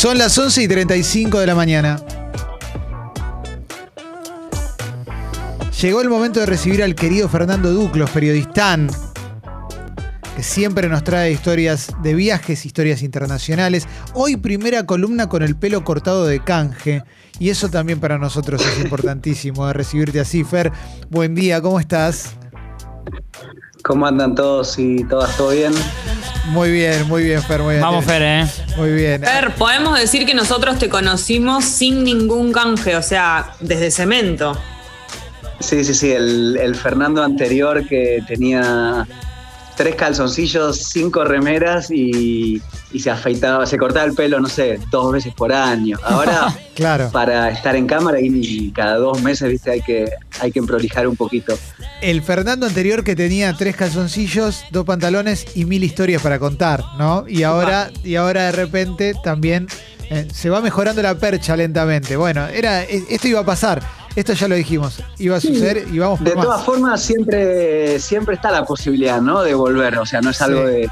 Son las 11 y 35 de la mañana. Llegó el momento de recibir al querido Fernando Duclos, periodistán, que siempre nos trae historias de viajes, historias internacionales. Hoy primera columna con el pelo cortado de canje. Y eso también para nosotros es importantísimo, de recibirte así, Fer. Buen día, ¿cómo estás? ¿Cómo andan todos y todas? ¿Todo bien? Muy bien, muy bien, Fer. Muy bien. Vamos, Fer, ¿eh? Muy bien. Fer, podemos decir que nosotros te conocimos sin ningún canje, o sea, desde cemento. Sí, sí, sí. El, el Fernando anterior que tenía tres calzoncillos, cinco remeras y, y se afeitaba, se cortaba el pelo, no sé, dos veces por año. Ahora, Claro. para estar en cámara y cada dos meses, viste, hay que, hay que prolijar un poquito. El Fernando anterior que tenía tres calzoncillos, dos pantalones y mil historias para contar, ¿no? Y ahora, y ahora de repente también eh, se va mejorando la percha lentamente. Bueno, era, e- esto iba a pasar. Esto ya lo dijimos. Iba a suceder y vamos por De más. todas formas, siempre, siempre está la posibilidad, ¿no? De volver. O sea, no es algo Sí. de,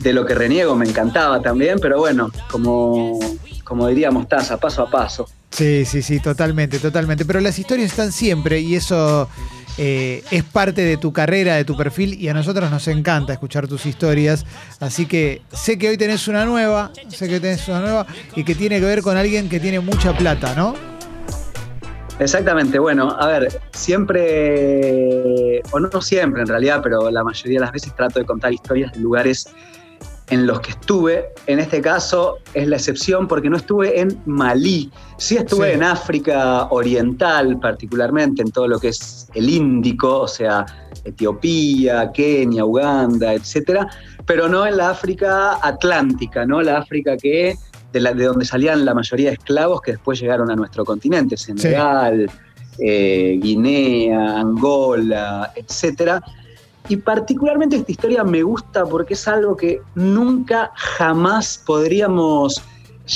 de lo que reniego, me encantaba también, pero bueno, como, como diríamos, taza, paso a paso. Sí, sí, sí, totalmente, totalmente. Pero las historias están siempre y eso eh, es parte de tu carrera, de tu perfil y a nosotros nos encanta escuchar tus historias. Así que sé que hoy tenés una nueva, sé que tenés una nueva y que tiene que ver con alguien que tiene mucha plata, ¿no? Exactamente, bueno, a ver, siempre, o no siempre en realidad, pero la mayoría de las veces trato de contar historias de lugares en los que estuve. En este caso es la excepción porque no estuve en Malí, sí estuve Sí. en África Oriental particularmente, en todo lo que es el Índico, o sea, Etiopía, Kenia, Uganda, etcétera, pero no en la África Atlántica, ¿no? La África que de, la- de donde salían la mayoría de esclavos que después llegaron a nuestro continente, Senegal, eh, Guinea, Angola, etcétera. Y particularmente esta historia me gusta porque es algo que nunca jamás podríamos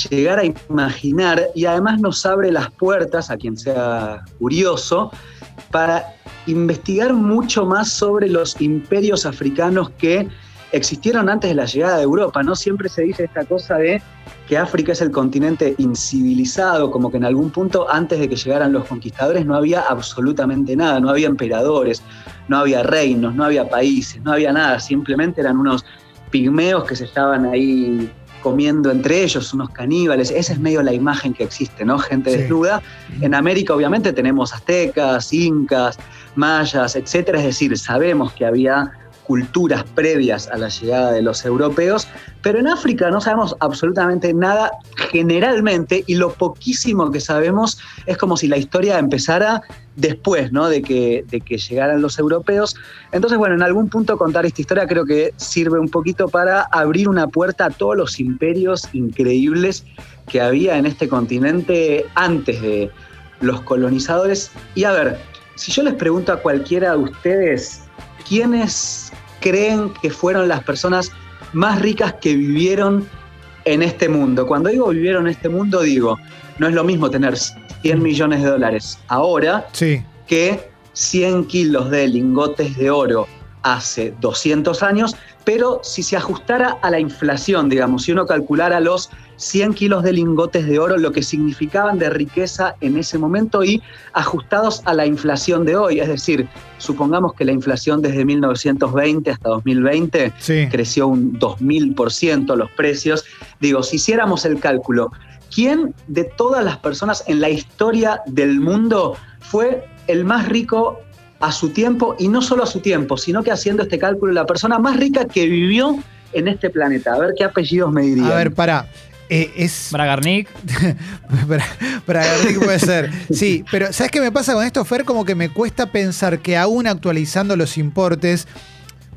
llegar a imaginar y además nos abre las puertas a quien sea curioso para investigar mucho más sobre los imperios africanos que existieron antes de la llegada de Europa, ¿no? Siempre se dice esta cosa de que África es el continente incivilizado, como que en algún punto antes de que llegaran los conquistadores no había absolutamente nada, no había emperadores, no había reinos, no había países, no había nada, simplemente eran unos pigmeos que se estaban ahí comiendo entre ellos, unos caníbales, esa es medio la imagen que existe, ¿no? Gente Sí. desnuda. En América obviamente tenemos aztecas, incas, mayas, etcétera, es decir, sabemos que había culturas previas a la llegada de los europeos, pero en África no sabemos absolutamente nada generalmente y lo poquísimo que sabemos es como si la historia empezara después ¿no? de, que, de que llegaran los europeos. Entonces, bueno, en algún punto contar esta historia creo que sirve un poquito para abrir una puerta a todos los imperios increíbles que había en este continente antes de los colonizadores. Y a ver, si yo les pregunto a cualquiera de ustedes, ¿quiénes creen que fueron las personas más ricas que vivieron en este mundo? Cuando digo vivieron en este mundo, digo, no es lo mismo tener 100 millones de dólares ahora Sí. que 100 kilos de lingotes de oro hace 200 años, pero si se ajustara a la inflación, digamos, si uno calculara los 100 kilos de lingotes de oro, lo que significaban de riqueza en ese momento y ajustados a la inflación de hoy, es decir, supongamos que la inflación desde 1920 hasta 2020 Sí. creció un 2000% los precios. Digo, si hiciéramos el cálculo, ¿quién de todas las personas en la historia del mundo fue el más rico a su tiempo? Y no solo a su tiempo, sino que haciendo este cálculo, la persona más rica que vivió en este planeta. A ver qué apellidos me dirían. A ver, pará. Eh, es. Bragarnik. para, para Garrick puede ser. Sí, pero ¿sabes qué me pasa con esto, Fer? Como que me cuesta pensar que aún actualizando los importes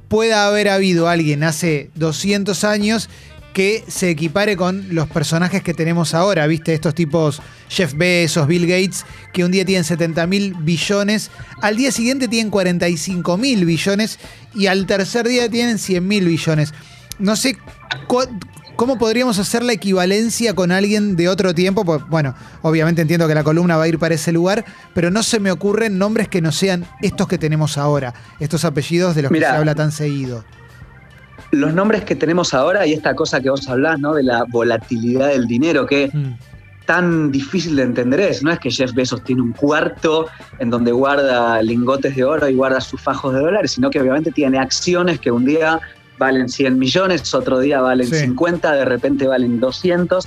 pueda haber habido alguien hace 200 años que se equipare con los personajes que tenemos ahora, ¿viste? Estos tipos Jeff Bezos, Bill Gates, que un día tienen 70 mil billones, al día siguiente tienen 45 mil billones y al tercer día tienen 100 mil billones. No sé cómo podríamos hacer la equivalencia con alguien de otro tiempo. Pues, bueno, obviamente entiendo que la columna va a ir para ese lugar, pero no se me ocurren nombres que no sean estos que tenemos ahora, estos apellidos de los Mirá. que se habla tan seguido. Los nombres que tenemos ahora y esta cosa que vos hablás, ¿no? De la volatilidad del dinero, que Mm. tan difícil de entender es. No es que Jeff Bezos tiene un cuarto en donde guarda lingotes de oro y guarda sus fajos de dólares, sino que obviamente tiene acciones que un día valen 100 millones, otro día valen Sí. 50, de repente valen 200,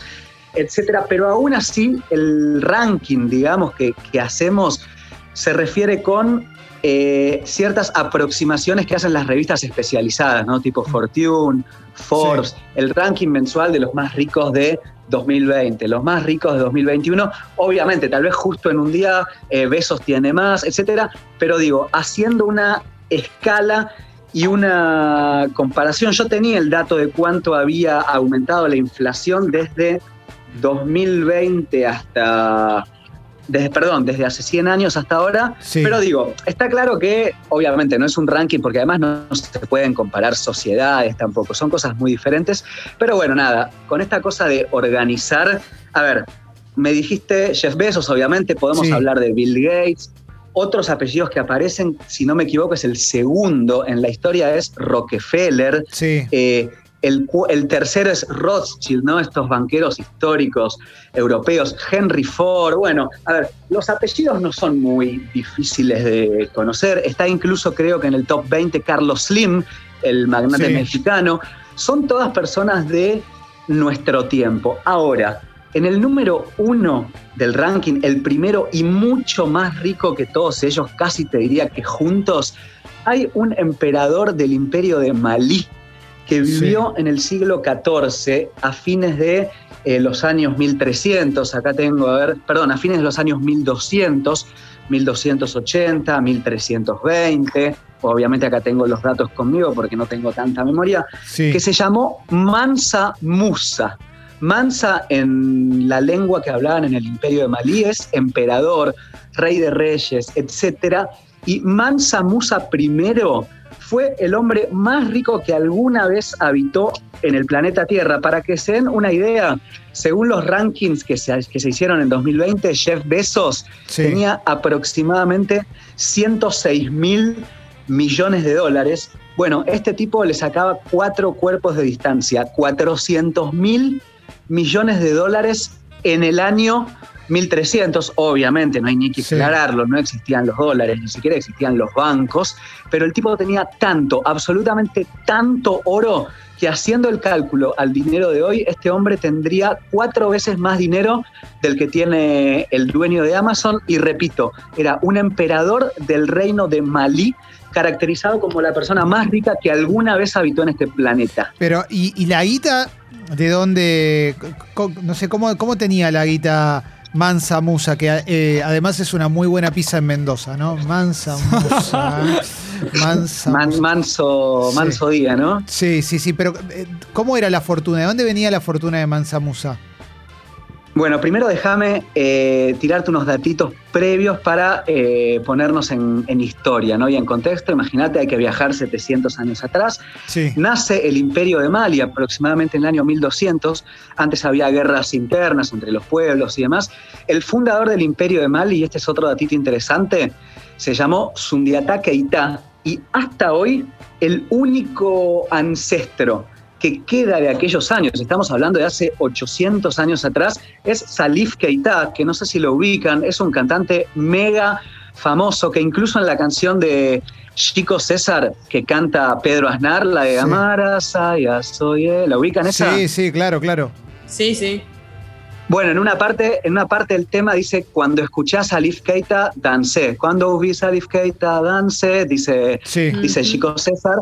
etcétera. Pero aún así, el ranking, digamos, que, que hacemos se refiere con eh, ciertas aproximaciones que hacen las revistas especializadas, ¿no? Tipo Fortune, Forbes, el ranking mensual de los más ricos de 2020, los más ricos de 2021. Obviamente, tal vez justo en un día eh, Besos tiene más, etcétera, pero digo, haciendo una escala y una comparación, yo tenía el dato de cuánto había aumentado la inflación desde 2020 hasta desde, perdón, desde hace 100 años hasta ahora. Sí. Pero digo, está claro que obviamente no es un ranking porque además no se pueden comparar sociedades tampoco, son cosas muy diferentes. Pero bueno, nada, con esta cosa de organizar, a ver, me dijiste Jeff Bezos, obviamente, podemos Sí. hablar de Bill Gates. Otros apellidos que aparecen, si no me equivoco, es el segundo en la historia, es Rockefeller. Sí. Eh, el, tercero es Rothschild, ¿no? Estos banqueros históricos europeos, Henry Ford. Bueno, a ver, los apellidos no son muy difíciles de conocer. Está incluso, creo que en el top 20, Carlos Slim, el magnate Sí. mexicano. Son todas personas de nuestro tiempo. Ahora, en el número uno del ranking, el primero y mucho más rico que todos ellos, casi te diría que juntos, hay un emperador del imperio de Malí que Sí. vivió en el siglo XIV a fines de eh, los años 1300, acá tengo, a ver, perdón, a fines de los años 1200, 1280, 1320, obviamente acá tengo los datos conmigo porque no tengo tanta memoria, Sí. que se llamó Mansa Musa. Mansa en la lengua que hablaban en el imperio de Malí es emperador, rey de reyes, etc. Y Mansa Musa I fue el hombre más rico que alguna vez habitó en el planeta Tierra. Para que se den una idea, según los rankings que se, que se hicieron en 2020, Jeff Bezos Sí. tenía aproximadamente 106 mil millones de dólares. Bueno, este tipo le sacaba cuatro cuerpos de distancia, 400 mil millones de dólares en el año 1300. Obviamente, no hay ni que Sí. aclararlo, no existían los dólares, ni siquiera existían los bancos, pero el tipo tenía tanto, absolutamente tanto oro que haciendo el cálculo al dinero de hoy, este hombre tendría cuatro veces más dinero del que tiene el dueño de Amazon. Y repito, era un emperador del reino de Malí, caracterizado como la persona más rica que alguna vez habitó en este planeta. Pero, ¿y, y la guita de dónde? No sé, ¿cómo, cómo tenía la guita Mansa Musa? Que eh, además es una muy buena pizza en Mendoza, ¿no? Mansa Musa. Mansa Man- Musa. manso, Sí. manso día, ¿no? Sí, sí, sí, pero eh, ¿cómo era la fortuna? ¿De dónde venía la fortuna de Mansa Musa? Bueno, primero déjame eh, tirarte unos datitos previos para eh, ponernos en, en historia ¿no? y en contexto. Imagínate, hay que viajar 700 años atrás. Sí. Nace el imperio de Mali aproximadamente en el año 1200. Antes había guerras internas entre los pueblos y demás. El fundador del imperio de Mali, y este es otro datito interesante, se llamó Sundiata Keita. Y hasta hoy, el único ancestro que queda de aquellos años, estamos hablando de hace 800 años atrás, es Salif Keita, que no sé si lo ubican, es un cantante mega famoso que incluso en la canción de Chico César que canta Pedro Aznar, la de Sí. Amara, Saya, soy ¿la ubican esa? Sí, sí, claro, claro. Sí, sí. Bueno, en una parte, en una parte del tema dice cuando escuchás a Salif Keita, dancé. Cuando vi Salif Keita, dancé, dice Sí. dice Chico César.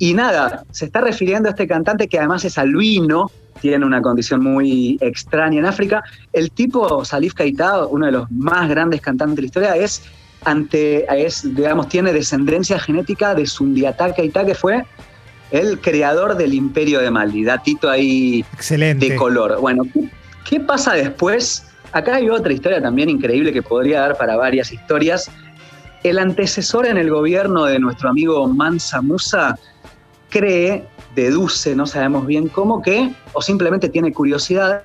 Y nada, se está refiriendo a este cantante que además es albino, tiene una condición muy extraña en África. El tipo, Salif Keita, uno de los más grandes cantantes de la historia, es, ante, es digamos, tiene descendencia genética de Sundiata Keita, que fue el creador del imperio de Mali. Datito ahí Excelente. de color. Bueno, ¿qué, qué pasa después? Acá hay otra historia también increíble que podría dar para varias historias. El antecesor en el gobierno de nuestro amigo Mansa Musa cree, deduce, no sabemos bien cómo que, o simplemente tiene curiosidad,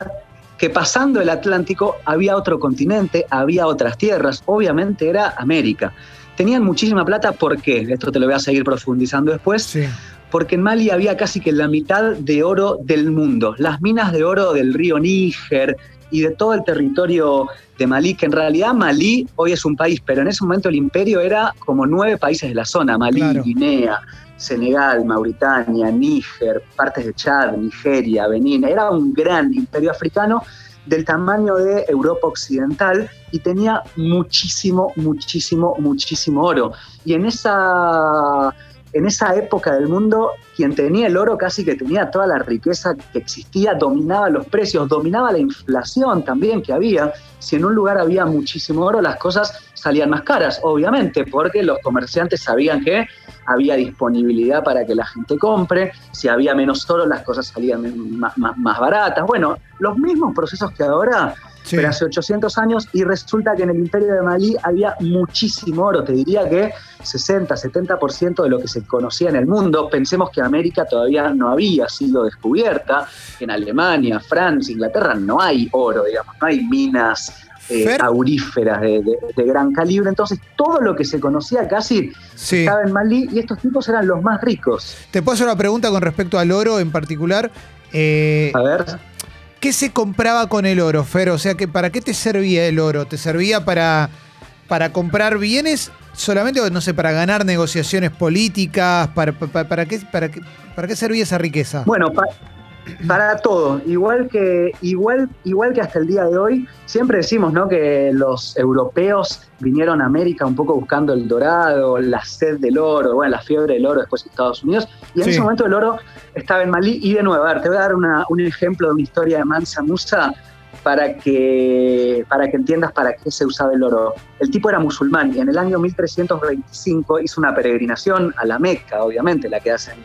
que pasando el Atlántico había otro continente, había otras tierras, obviamente era América. Tenían muchísima plata, ¿por qué? Esto te lo voy a seguir profundizando después. Sí. Porque en Mali había casi que la mitad de oro del mundo. Las minas de oro del río Níger y de todo el territorio de Malí, que en realidad Malí hoy es un país, pero en ese momento el imperio era como nueve países de la zona, Malí, Claro. Guinea, Senegal, Mauritania, Níger, partes de Chad, Nigeria, Benín. Era un gran imperio africano del tamaño de Europa Occidental y tenía muchísimo, muchísimo, muchísimo oro. Y en esa, en esa época del mundo, quien tenía el oro casi que tenía toda la riqueza que existía, dominaba los precios, dominaba la inflación también que había. Si en un lugar había muchísimo oro, las cosas salían más caras, obviamente, porque los comerciantes sabían que había disponibilidad para que la gente compre, si había menos oro, las cosas salían más, más- más baratas. Bueno, los mismos procesos que ahora, Sí. pero hace 800 años, y resulta que en el imperio de Malí había muchísimo oro, te diría que 60, 70% de lo que se conocía en el mundo. Pensemos que América todavía no había sido descubierta, en Alemania, Francia, Inglaterra no hay oro, digamos, no hay minas eh, Fer. auríferas de, de- de gran calibre, entonces todo lo que se conocía casi Sí. estaba en Malí y estos tipos eran los más ricos. Te puedo hacer una pregunta con respecto al oro en particular. Eh, A ver, ¿Qué se compraba con el oro, Fer? O sea, que ¿para qué te servía el oro? ¿Te servía para, para comprar bienes solamente, no sé, para ganar negociaciones políticas? ¿Para, para, para qué, para, qué, ¿Para qué servía esa riqueza? Bueno, pa- para todo, igual que, igual, igual que hasta el día de hoy, siempre decimos ¿no? que los europeos vinieron a América un poco buscando el dorado, la sed del oro, bueno, la fiebre del oro después de Estados Unidos, y en Sí. ese momento el oro estaba en Malí, y de nuevo, a ver, te voy a dar una- un ejemplo de una historia de Mansa Musa para que, para que entiendas para qué se usaba el oro. El tipo era musulmán y en el año 1325 hizo una peregrinación a la Meca, obviamente, la que hacen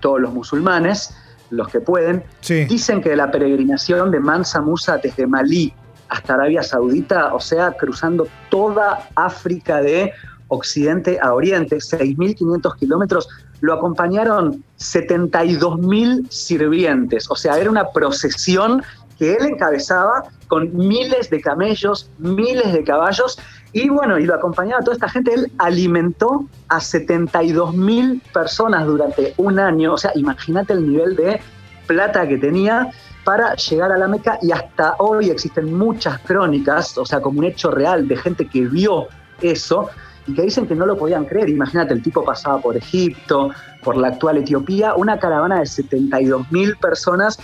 todos los musulmanes, los que pueden. Sí. Dicen que la peregrinación de Mansa Musa desde Malí hasta Arabia Saudita, o sea, cruzando toda África de occidente a oriente, 6.500 kilómetros, lo acompañaron 72.000 sirvientes, o sea, era una procesión que él encabezaba con miles de camellos, miles de caballos, y bueno, y lo acompañaba toda esta gente. Él alimentó a 72 mil personas durante un año. O sea, imagínate el nivel de plata que tenía para llegar a la Meca y hasta hoy existen muchas crónicas, o sea, como un hecho real de gente que vio eso y que dicen que no lo podían creer. Imagínate, el tipo pasaba por Egipto, por la actual Etiopía, una caravana de 72 mil personas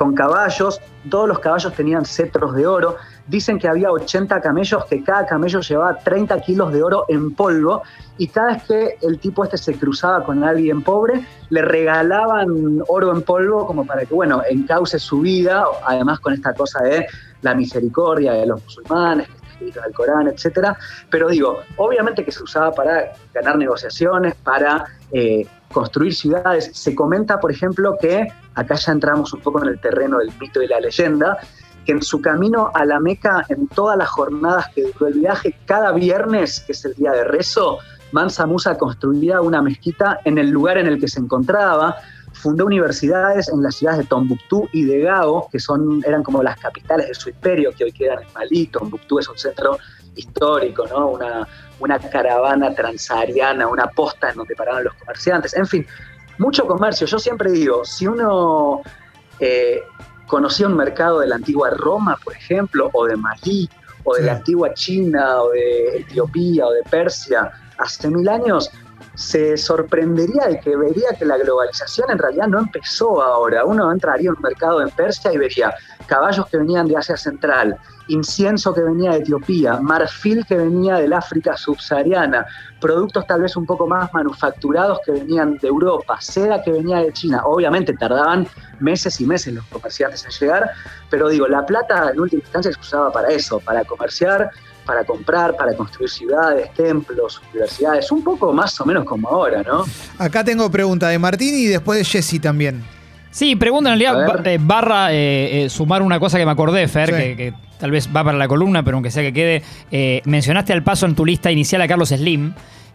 con caballos, todos los caballos tenían cetros de oro, dicen que había 80 camellos, que cada camello llevaba 30 kilos de oro en polvo, y cada vez que el tipo este se cruzaba con alguien pobre, le regalaban oro en polvo como para que, bueno, encauce su vida, además con esta cosa de la misericordia de los musulmanes, que está escrito en el Corán, etcétera. Pero digo, obviamente que se usaba para ganar negociaciones, para eh, construir ciudades. Se comenta, por ejemplo, que acá ya entramos un poco en el terreno del mito y la leyenda, en su camino a la Meca, en todas las jornadas que duró el viaje, cada viernes, que es el día de rezo, Mansa Musa construía una mezquita en el lugar en el que se encontraba, fundó universidades en las ciudades de Tombuctú y de Gao, que son, eran como las capitales de su imperio, que hoy quedan en Malí. Tombuctú es un centro histórico, ¿no? Una, caravana transahariana, una posta en donde paraban los comerciantes. En fin, mucho comercio. Yo siempre digo, si uno eh, conocía un mercado de la antigua Roma, por ejemplo, o de Malí, o de Sí. la antigua China, o de Etiopía, o de Persia, hace mil años, se sorprendería de que vería que la globalización en realidad no empezó ahora. Uno entraría en un mercado en Persia y vería caballos que venían de Asia Central incienso que venía de Etiopía, marfil que venía del África subsahariana, productos tal vez un poco más manufacturados que venían de Europa, seda que venía de China. Obviamente tardaban meses y meses los comerciantes en llegar, pero digo, la plata en última instancia se usaba para eso, para comerciar, para comprar, para construir ciudades, templos, universidades, un poco más o menos como ahora, ¿no? Acá tengo pregunta de Martín y después de Jesse también. Sí, pregunta en realidad, eh, barra eh, eh, sumar una cosa que me acordé, Fer, Sí. que, que tal vez va para la columna, pero aunque sea que quede. eh, mencionaste al paso en tu lista inicial a Carlos Slim.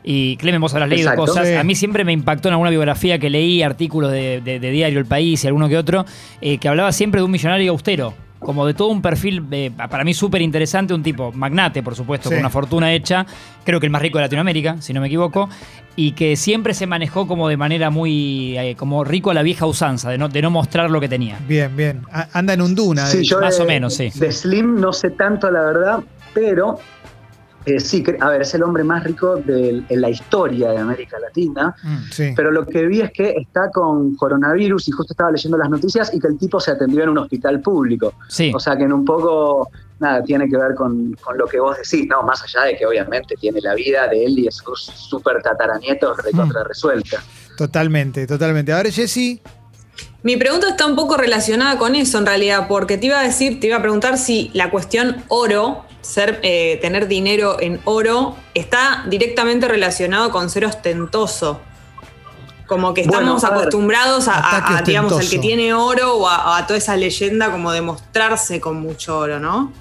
Y Clemen, vos habrás leído Exacto. cosas. Sí. A mí siempre me impactó en alguna biografía que leí, artículos de, de- de Diario El País y alguno que otro, eh, que hablaba siempre de un millonario austero. Como de todo un perfil, eh, para mí súper interesante, un tipo magnate, por supuesto, Sí. con una fortuna hecha, creo que el más rico de Latinoamérica, si no me equivoco, y que siempre se manejó como de manera muy, eh, como rico a la vieja usanza, de no, de no mostrar lo que tenía. Bien, bien. A- Anda en un duna. Sí, yo más de- o menos, sí. De Slim no sé tanto, la verdad, pero eh, sí, a ver, es el hombre más rico de, en la historia de América Latina. Mm. Sí. Pero lo que vi es que está con coronavirus y justo estaba leyendo las noticias y que el tipo se atendió en un hospital público. Sí. O sea que en un poco, nada, tiene que ver con, con lo que vos decís, no, más allá de que obviamente tiene la vida de él y de sus súper tataranietos recontra resuelta. Totalmente, totalmente. A ver, Jesse. Mi pregunta está un poco relacionada con eso en realidad, porque te iba a decir, te iba a preguntar si la cuestión oro, ser, eh, tener dinero en oro, está directamente relacionado con ser ostentoso. Como que Bueno, estamos a acostumbrados a, a- digamos, el que tiene oro o a, a toda esa leyenda como de mostrarse con mucho oro, ¿no?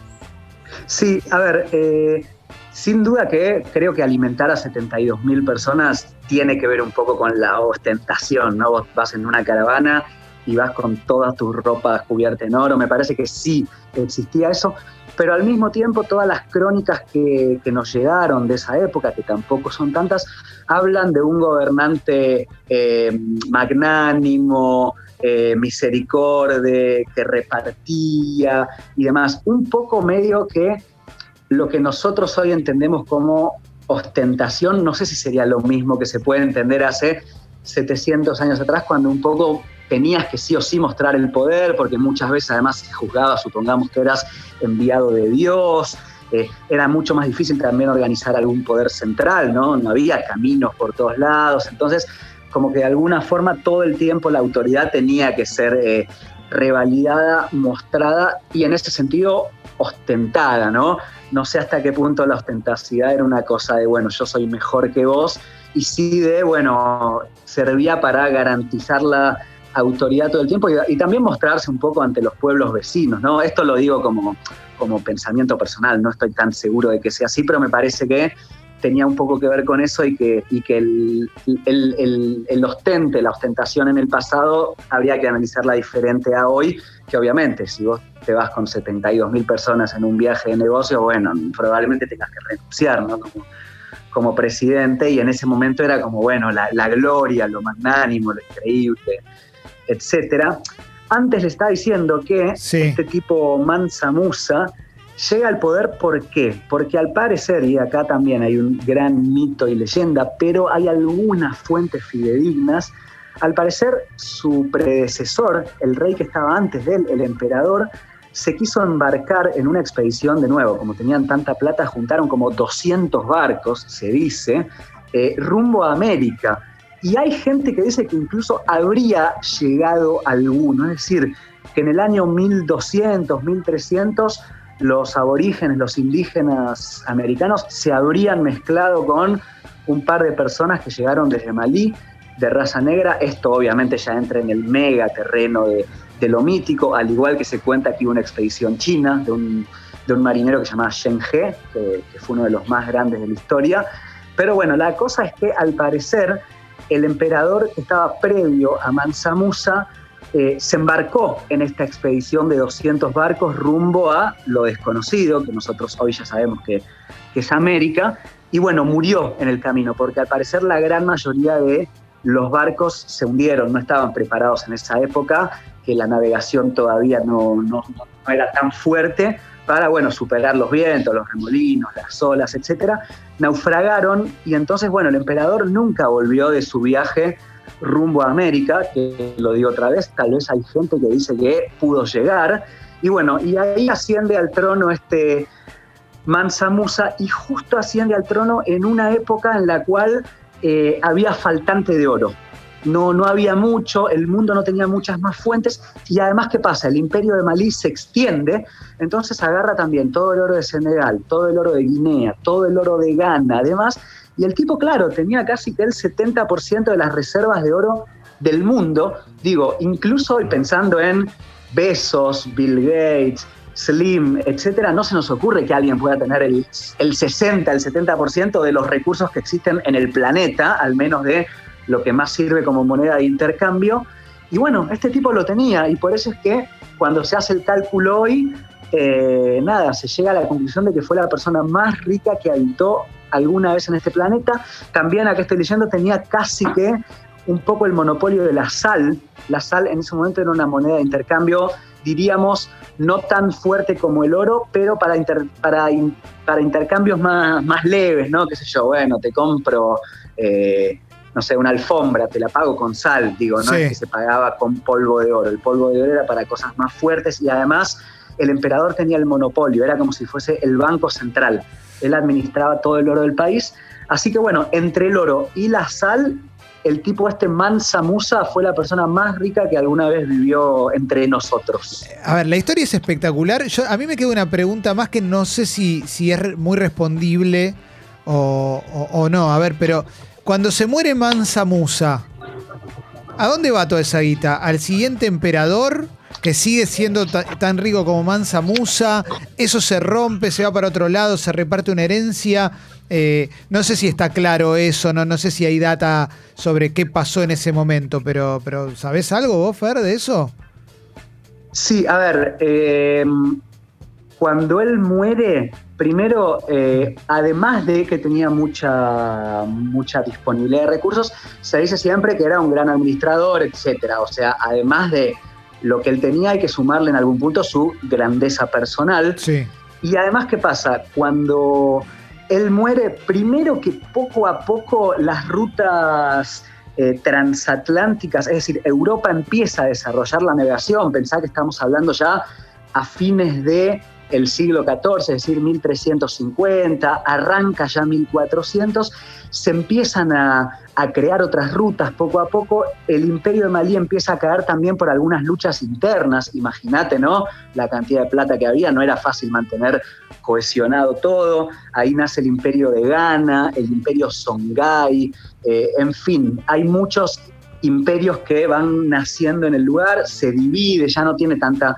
Sí, a ver, eh, sin duda que creo que alimentar a 72 mil personas tiene que ver un poco con la ostentación, ¿no? Vos vas en una caravana y vas con todas tus ropas cubiertas en oro, me parece que sí existía eso, pero al mismo tiempo todas las crónicas que, que nos llegaron de esa época, que tampoco son tantas, hablan de un gobernante eh, magnánimo, eh, misericorde, que repartía y demás. Un poco medio que lo que nosotros hoy entendemos como ostentación, no sé si sería lo mismo que se puede entender hace 700 años atrás, cuando un poco tenías que sí o sí mostrar el poder, porque muchas veces además se juzgaba, supongamos que eras enviado de Dios, eh, era mucho más difícil también organizar algún poder central, ¿no? No había caminos por todos lados, entonces como que de alguna forma todo el tiempo la autoridad tenía que ser eh, revalidada, mostrada y en ese sentido ostentada, ¿no? No sé hasta qué punto la ostentacidad era una cosa de, bueno, yo soy mejor que vos, y sí de, bueno, servía para garantizar la autoridad todo el tiempo y, también mostrarse un poco ante los pueblos vecinos, ¿no? Esto lo digo como, como pensamiento personal, no estoy tan seguro de que sea así, pero me parece que tenía un poco que ver con eso y que, y que el, el, el, ostente, la ostentación en el pasado, habría que analizarla diferente a hoy, que obviamente si vos te vas con 72 mil personas en un viaje de negocio, bueno, probablemente tengas que renunciar. Como, como presidente y en ese momento era como, bueno, la, la gloria, lo magnánimo, lo increíble, etcétera. Antes le estaba diciendo que Sí. este tipo Mansa Musa llega al poder ¿por qué? Porque al parecer, y acá también hay un gran mito y leyenda, pero hay algunas fuentes fidedignas, al parecer su predecesor, el rey que estaba antes de él, el emperador, se quiso embarcar en una expedición de nuevo, como tenían tanta plata, juntaron como 200 barcos, se dice, eh, rumbo a América. Y hay gente que dice que incluso habría llegado alguno, es decir, que en el año 1200, 1300, los aborígenes, los indígenas americanos se habrían mezclado con un par de personas que llegaron desde Malí, de raza negra. Esto obviamente ya entra en el mega terreno de, lo mítico, al igual que se cuenta hubo una expedición china de un, de un marinero que se llamaba Shen He, que fue uno de los más grandes de la historia. Pero bueno, la cosa es que al parecer el emperador que estaba previo a Mansa Musa eh, se embarcó en esta expedición de 200 barcos rumbo a lo desconocido, que nosotros hoy ya sabemos que, que es América, y bueno, murió en el camino, porque al parecer la gran mayoría de los barcos se hundieron, no estaban preparados en esa época, que la navegación todavía no, no, no era tan fuerte para bueno, superar los vientos, los remolinos, las olas, etcétera, naufragaron y entonces, bueno, el emperador nunca volvió de su viaje rumbo a América, que lo digo otra vez, tal vez hay gente que dice que pudo llegar, Y bueno, y ahí asciende al trono este Mansa Musa y justo asciende al trono en una época en la cual eh, había faltante de oro. No, no había mucho, el mundo no tenía muchas más fuentes y además, ¿qué pasa? El imperio de Malí se extiende, entonces agarra también todo el oro de Senegal, todo el oro de Guinea, todo el oro de Ghana, además, y el tipo, claro, tenía casi que el 70% de las reservas de oro del mundo, digo, incluso hoy pensando en Besos, Bill Gates, Slim, etcétera, no se nos ocurre que alguien pueda tener el, el 60, el 70% de los recursos que existen en el planeta, al menos de lo que más sirve como moneda de intercambio. Y bueno, este tipo lo tenía y por eso es que cuando se hace el cálculo hoy, eh, nada, se llega a la conclusión de que fue la persona más rica que habitó alguna vez en este planeta. También, acá estoy leyendo, tenía casi que un poco el monopolio de la sal. La sal en ese momento era una moneda de intercambio, diríamos, no tan fuerte como el oro, pero para, para, para intercambios más, más leves, ¿no? Qué sé yo, bueno, te compro, eh, no sé, una alfombra, te la pago con sal, digo, no es que se pagaba con polvo de oro. El polvo de oro era para cosas más fuertes y además el emperador tenía el monopolio, era como si fuese el banco central. Él administraba todo el oro del país. Así que bueno, entre el oro y la sal el tipo este Mansa Musa fue la persona más rica que alguna vez vivió entre nosotros. A ver, la historia es espectacular. Yo, a mí me queda una pregunta más que no sé si, si es muy respondible o, no. A ver, pero cuando se muere Mansa Musa, ¿a dónde va toda esa guita? ¿Al siguiente emperador? que sigue siendo tan rico como Mansa Musa, eso se rompe, se va para otro lado, se reparte una herencia. Eh, no sé si está claro eso, no, no sé si hay data sobre qué pasó en ese momento, pero, pero ¿sabés algo vos, Fer, de eso? Sí, a ver, eh, cuando él muere, primero, eh, además de que tenía mucha, mucha disponibilidad de recursos, se dice siempre que era un gran administrador, etcétera. O sea, además de lo que él tenía, hay que sumarle en algún punto su grandeza personal. Sí. Y además, ¿qué pasa? Cuando él muere, primero que poco a poco las rutas eh, transatlánticas, es decir, Europa empieza a desarrollar la navegación, pensá que estamos hablando ya a fines de el siglo XIV, es decir, 1350, arranca ya 1400, se empiezan a, crear otras rutas poco a poco, el imperio de Malí empieza a caer también por algunas luchas internas, imagínate, ¿no? La cantidad de plata que había, no era fácil mantener cohesionado todo, ahí nace el imperio de Ghana, el imperio Songhai, eh, en fin, hay muchos imperios que van naciendo en el lugar, se divide, ya no tiene tanta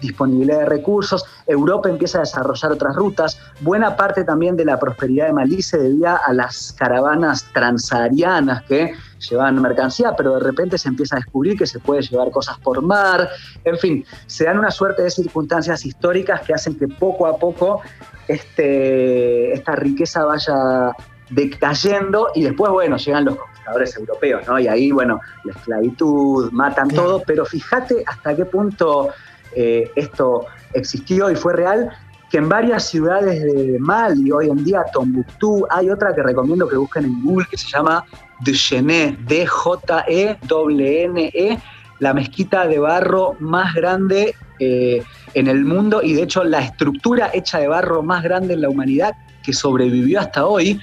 disponibilidad de recursos, Europa empieza a desarrollar otras rutas, buena parte también de la prosperidad de Malí se debía a las caravanas transaharianas que llevaban mercancía, pero de repente se empieza a descubrir que se puede llevar cosas por mar, en fin, se dan una suerte de circunstancias históricas que hacen que poco a poco este, esta riqueza vaya decayendo y después, bueno, llegan los conquistadores europeos, ¿no? Y ahí, bueno, la esclavitud, matan todo, pero fíjate hasta qué punto eh, esto existió y fue real, que en varias ciudades de Mali, hoy en día Tombuctú, hay otra que recomiendo que busquen en Google que se llama Djené, D-J-E-N-E, la mezquita de barro más grande eh, en el mundo y de hecho la estructura hecha de barro más grande en la humanidad que sobrevivió hasta hoy.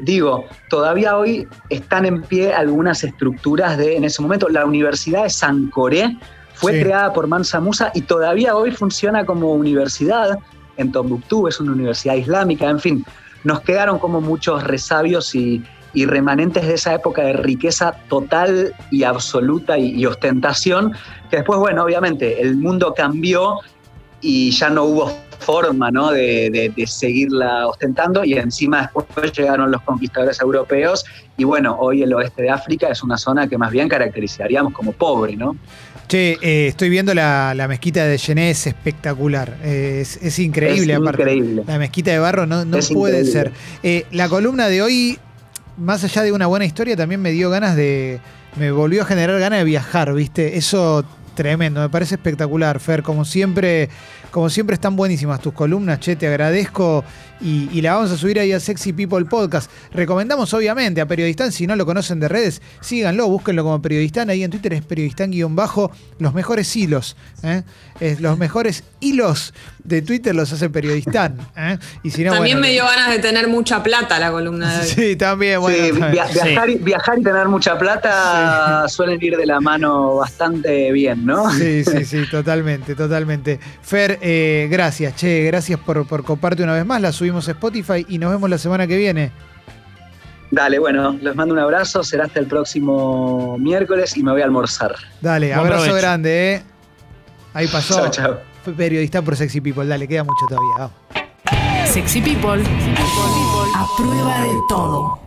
Digo, todavía hoy están en pie algunas estructuras de, en ese momento, la Universidad de San Fue creada por Mansa Musa y todavía hoy funciona como universidad en Tombuctú, es una universidad islámica, en fin, nos quedaron como muchos resabios y, remanentes de esa época de riqueza total y absoluta y, ostentación, que después, bueno, obviamente el mundo cambió y ya no hubo forma ¿no? de, de, seguirla ostentando y encima después llegaron los conquistadores europeos y bueno, hoy el oeste de África es una zona que más bien caracterizaríamos como pobre, ¿no? Che, eh, estoy viendo la, mezquita de Gené, es espectacular. es, increíble, es aparte. Increíble. La mezquita de barro no, puede ser. Eh, la columna de hoy, más allá de una buena historia, también me dio ganas de. Me volvió a generar ganas de viajar, ¿viste? Eso Tremendo, me parece espectacular, Fer. Como siempre, como siempre están buenísimas tus columnas, che, te agradezco. Y, y la vamos a subir ahí a Sexy People Podcast. Recomendamos, obviamente, a Periodistán, si no lo conocen de redes, síganlo, búsquenlo como Periodistán. Ahí en Twitter es Periodistán-bajo. Los mejores hilos, ¿eh? Es los mejores hilos de Twitter los hace Periodistán. ¿eh? Y si no, También bueno, me dio ganas de tener mucha plata la columna de hoy. Sí, también, bueno. Sí, también. via- viajar, y- viajar y tener mucha plata suelen ir de la mano bastante bien, ¿no? Sí, sí, sí, totalmente, totalmente. Fer, eh, gracias, che, gracias por, por coparte una vez más. La subimos a Spotify y nos vemos la semana que viene. Dale, bueno, les mando un abrazo, será hasta el próximo miércoles y me voy a almorzar. Dale, Buen abrazo provecho. grande, ¿eh? Ahí pasó. Chao, chao. Fue periodista por Sexy People. Dale, queda mucho todavía. Vamos. Sexy People. A prueba de todo.